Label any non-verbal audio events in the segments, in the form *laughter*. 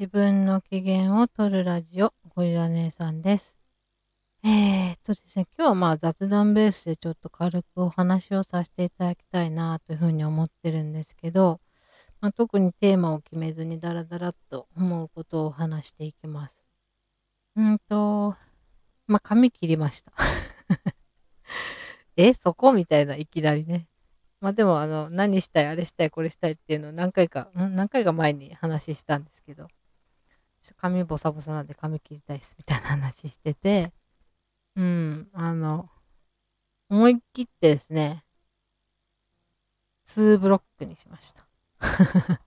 自分の機嫌を取るラジオ、ゴリラ姉さんです。えー、っとですね、今日はまあ雑談ベースでちょっと軽くお話をさせていただきたいなというふうに思ってるんですけど、まあ、特にテーマを決めずにダラダラと思うことを話していきます。うんと、まあ、髪切りました。*laughs* え、そこみたいないきなりね。まあでも、あの、何したい、あれしたい、これしたいっていうのを何回か、何回か前に話したんですけど、髪ボサボサなんで髪切りたいっすみたいな話してて、うん、あの、思い切ってですね、2ブロックにしました。*laughs*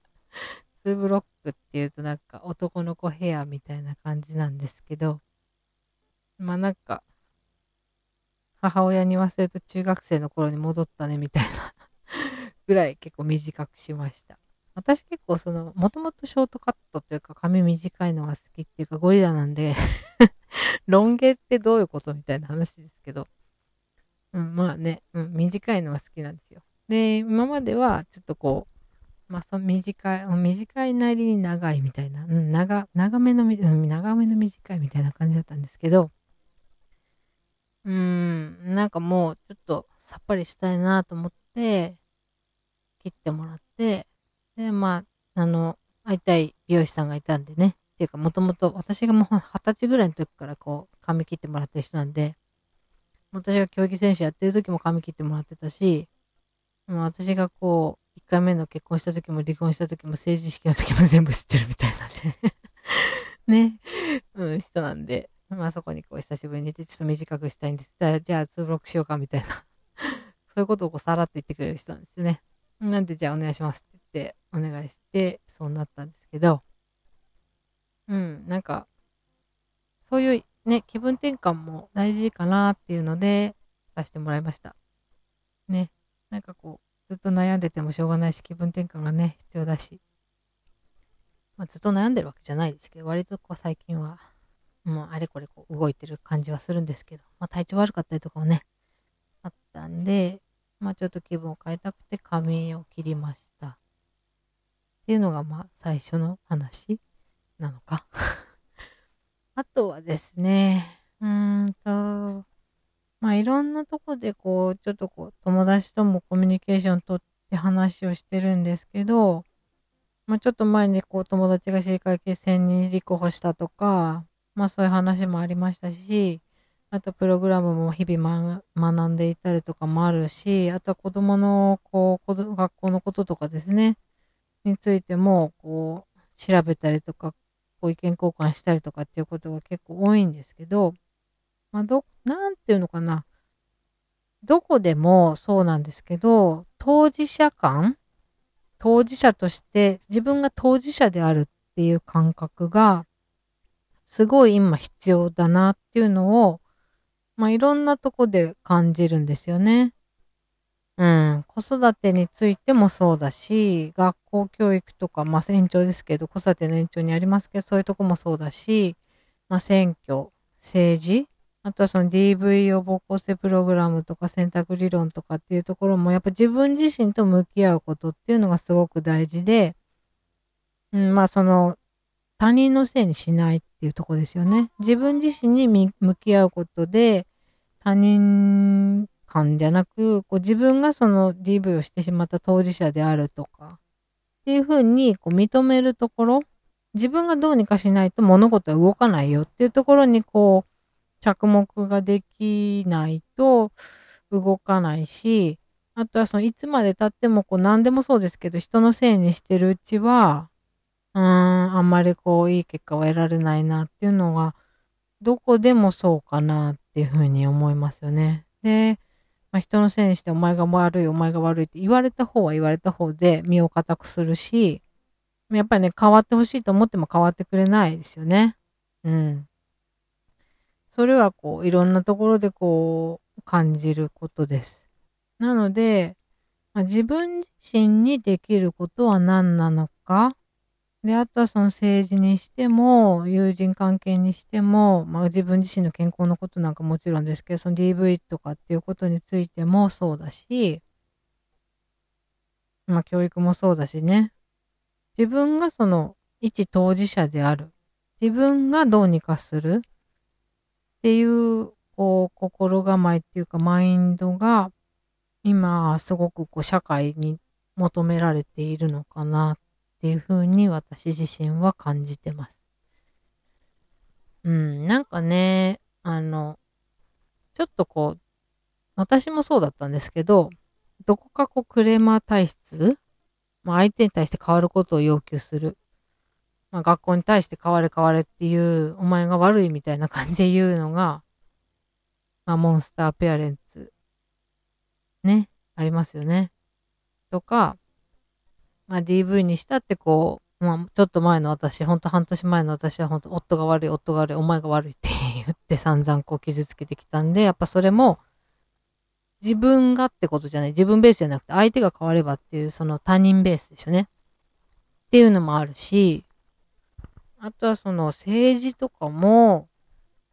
2ブロックっていうとなんか男の子ヘアみたいな感じなんですけど、まあなんか、母親に言わせると中学生の頃に戻ったねみたいな *laughs* ぐらい結構短くしました。私結構その、もともとショートカットというか髪短いのが好きっていうかゴリラなんで *laughs* ロン毛ってどういうことみたいな話ですけど、うん、まあね、うん、短いのが好きなんですよ。で、今まではちょっとこう、まあその短い、短いなりに長いみたいな、うん、長、長めの、うん、長めの短いみたいな感じだったんですけど、うーん、なんかもうちょっとさっぱりしたいなと思って、切ってもらって、で、まあ、あの、会いたい美容師さんがいたんでね。っていうか、もともと私がもう二十歳ぐらいの時からこう、髪切ってもらってる人なんで、私が競技選手やってる時も髪切ってもらってたし、もう私がこう、一回目の結婚した時も離婚した時も政治式の時も全部知ってるみたいなね。*laughs* ね、うん、人なんで、まあそこにこう久しぶりにいてちょっと短くしたいんです。じゃあ、じゃあ2ブロックしようかみたいな *laughs* そういうことをこうさらっと言ってくれる人なんですね。なんでじゃあお願いしますってお願いして、そうなったんですけど、うん、なんか、そういうね、気分転換も大事かなっていうので、させてもらいました。ね、なんかこう、ずっと悩んでてもしょうがないし、気分転換がね、必要だし、まあ、ずっと悩んでるわけじゃないですけど、割とこう最近は、もうあれこれこう動いてる感じはするんですけど、まあ体調悪かったりとかもね、あったんで、まあちょっと気分を変えたくて髪を切りまし。っていうのがまあ最初の話なのか。*laughs* あとはですね、うーんと、まあいろんなとこでこう、ちょっとこう友達ともコミュニケーションとって話をしてるんですけど、まあちょっと前にこう友達が市会決戦に立候補したとか、まあそういう話もありましたし、あとプログラムも日々、ま、学んでいたりとかもあるし、あとは子供のこう学校のこととかですね、についてもこう調べたりとか、こう意見交換したりとかっていうことが結構多いんですけど、まあ、ど、なんていうのかな。どこでもそうなんですけど、当事者感当事者として自分が当事者であるっていう感覚がすごい今必要だなっていうのをまあ、いろんなとこで感じるんですよね。うん。子育てについてもそうだし、学校教育とか、まあ、延長ですけど、子育ての延長にありますけど、そういうとこもそうだし、まあ、選挙、政治、あとはその DV 予防構成プログラムとか選択理論とかっていうところも、やっぱ自分自身と向き合うことっていうのがすごく大事で、うん、まあその他人のせいにしないっていうとこですよね。自分自身に向き合うことで、他人感じゃなく、こう自分がその DV をしてしまった当事者であるとか、っていうふうにこう認めるところ、自分がどうにかしないと物事は動かないよっていうところにこう、着目ができないと動かないし、あとはそのいつまで経ってもこう何でもそうですけど人のせいにしてるうちは、うーん、あんまりこういい結果は得られないなっていうのがどこでもそうかなっていうふうに思いますよね。で、まあ、人のせいにしてお前が悪い、お前が悪いって言われた方は言われた方で身を固くするし、やっぱりね、変わってほしいと思っても変わってくれないですよね。うん。それはこう、いろんなところでこう、感じることです。なので、まあ、自分自身にできることは何なのか、で、あとはその政治にしても、友人関係にしても、まあ自分自身の健康のことなんかもちろんですけど、その DV とかっていうことについてもそうだし、まあ教育もそうだしね。自分がその一当事者である。自分がどうにかするっていう、こう、心構えっていうか、マインドが、今、すごくこう、社会に求められているのかなっっていうふうに私自身は感じてます。うん、なんかね、あの、ちょっとこう、私もそうだったんですけど、どこかこうクレーマー体質、まあ、相手に対して変わることを要求する。まあ、学校に対して変われ変われっていう、お前が悪いみたいな感じで言うのが、まあ、モンスターペアレンツ、ね、ありますよね。とか、まあ、DV にしたってこう、まあ、ちょっと前の私、ほんと半年前の私は本当、夫が悪い、夫が悪い、お前が悪いって言って散々こう傷つけてきたんで、やっぱそれも、自分がってことじゃない、自分ベースじゃなくて相手が変わればっていう、その他人ベースですよね。っていうのもあるし、あとはその政治とかも、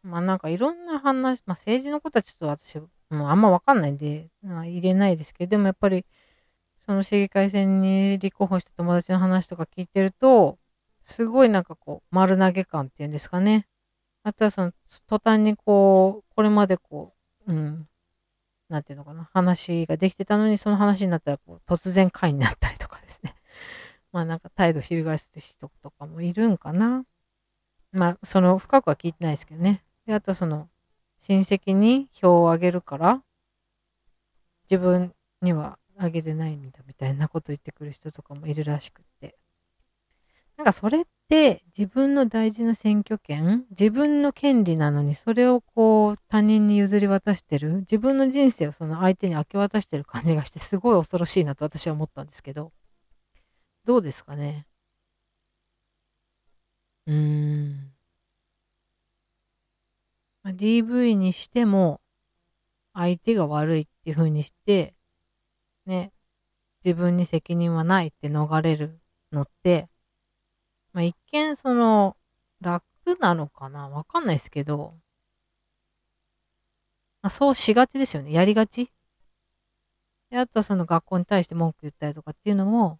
まあなんかいろんな話、まあ政治のことはちょっと私、もうあんまわかんないんで、まあ、入れないですけど、でもやっぱり、その市議会選に立候補した友達の話とか聞いてると、すごいなんかこう、丸投げ感っていうんですかね。あとはその、途端にこう、これまでこう、うん、なんていうのかな、話ができてたのに、その話になったらこう、突然会になったりとかですね。*laughs* まあなんか態度翻す人とかもいるんかな。まあ、その、深くは聞いてないですけどね。で、あとその、親戚に票をあげるから、自分にはあげれないんだみたいなこと言ってくる人とかもいるらしくって。なんかそれって自分の大事な選挙権、自分の権利なのにそれをこう他人に譲り渡してる、自分の人生をその相手に明け渡してる感じがしてすごい恐ろしいなと私は思ったんですけど、どうですかね？うーん。まあ、DV にしても相手が悪いっていう風にしてね、自分に責任はないって逃れるのって、まあ、一見その、楽なのかな？わかんないですけど、まあ、そうしがちですよね。やりがち。で、あとはその学校に対して文句言ったりとかっていうのも、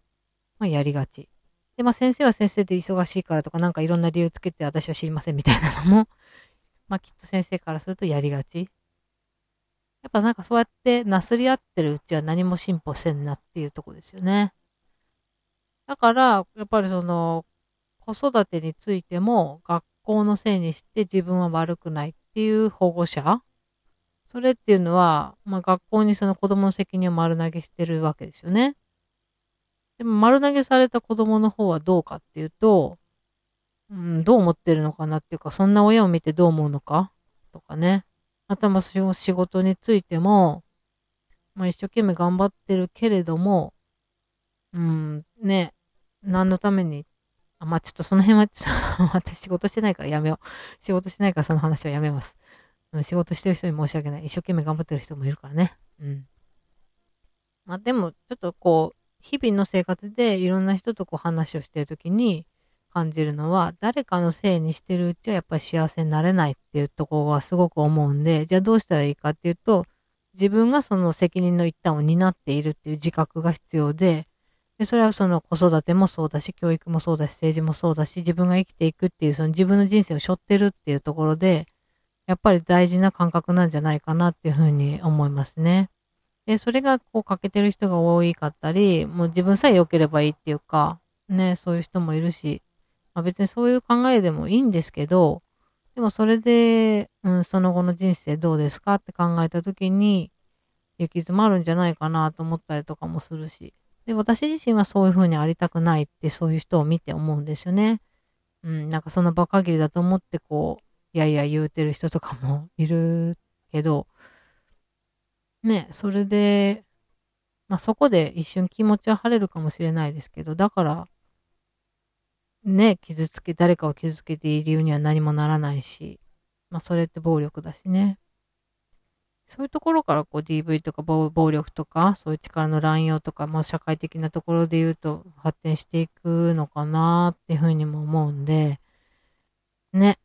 まあ、やりがち。で、まあ、先生は先生で忙しいからとか、なんかいろんな理由つけて私は知りませんみたいなのも、まあ、きっと先生からするとやりがち。やっぱなんかそうやってなすり合ってるうちは何も進歩せんなっていうとこですよね。だから、やっぱりその、子育てについても学校のせいにして自分は悪くないっていう保護者それっていうのは、まあ学校にその子供の責任を丸投げしてるわけですよね。でも丸投げされた子供の方はどうかっていうと、うん、どう思ってるのかなっていうか、そんな親を見てどう思うのかとかね。またま仕事についても、まあ、一生懸命頑張ってるけれども、うん、ね、何のために、あまあ、ちょっとその辺は、ちょっと私仕事してないからやめよう。仕事してないからその話はやめます。仕事してる人に申し訳ない。一生懸命頑張ってる人もいるからね。うん。まあでも、ちょっとこう、日々の生活でいろんな人とこう話をしてるときに、感じるのは、誰かのせいにしてるうちはやっぱり幸せになれないっていうところはすごく思うんで、じゃあどうしたらいいかっていうと、自分がその責任の一端を担っているっていう自覚が必要で、でそれはその子育てもそうだし、教育もそうだし、政治もそうだし、自分が生きていくっていう、その自分の人生を背負ってるっていうところで、やっぱり大事な感覚なんじゃないかなっていうふうに思いますね。で、それがこう欠けてる人が多いかったり、もう自分さえ良ければいいっていうか、ね、そういう人もいるし、まあ、別にそういう考えでもいいんですけど、でもそれで、うん、その後の人生どうですかって考えたときに、行き詰まるんじゃないかなと思ったりとかもするし。で、私自身はそういう風にありたくないってそういう人を見て思うんですよね。うん、なんかその場限りだと思ってこう、いやいや言うてる人とかも *laughs* いるけど、ね、それで、まあそこで一瞬気持ちは晴れるかもしれないですけど、だからね、傷つけ、誰かを傷つけている理由には何もならないし、まあそれって暴力だしね。そういうところからこう DV とか暴力とか、そういう力の乱用とか、まあ社会的なところで言うと発展していくのかなっていうふうにも思うんで、ね、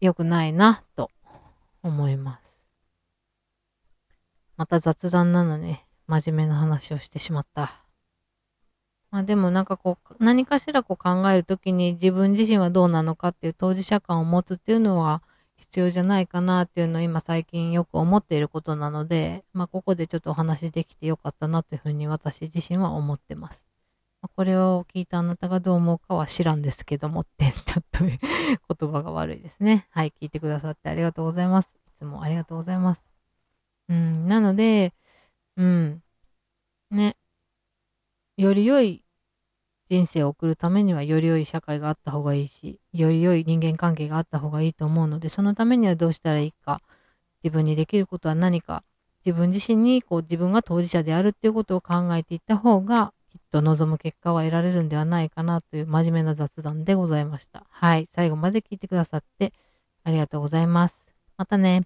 良くないなと思います。また雑談なのに真面目な話をしてしまった。まあでもなんかこう、何かしらこう考えるときに自分自身はどうなのかっていう当事者感を持つっていうのは必要じゃないかなっていうのを今最近よく思っていることなので、まあここでちょっとお話できてよかったなというふうに私自身は思ってます。まあ、これを聞いたあなたがどう思うかは知らんですけどもって、ちょっと *laughs* 言葉が悪いですね。はい、聞いてくださってありがとうございます。いつもありがとうございます。うん、なので、うん、ね、より良い人生を送るためにはより良い社会があった方がいいし、より良い人間関係があった方がいいと思うので、そのためにはどうしたらいいか、自分にできることは何か、自分自身にこう自分が当事者であるっていうことを考えていった方が、きっと望む結果は得られるんではないかなという真面目な雑談でございました。はい。最後まで聞いてくださってありがとうございます。またね。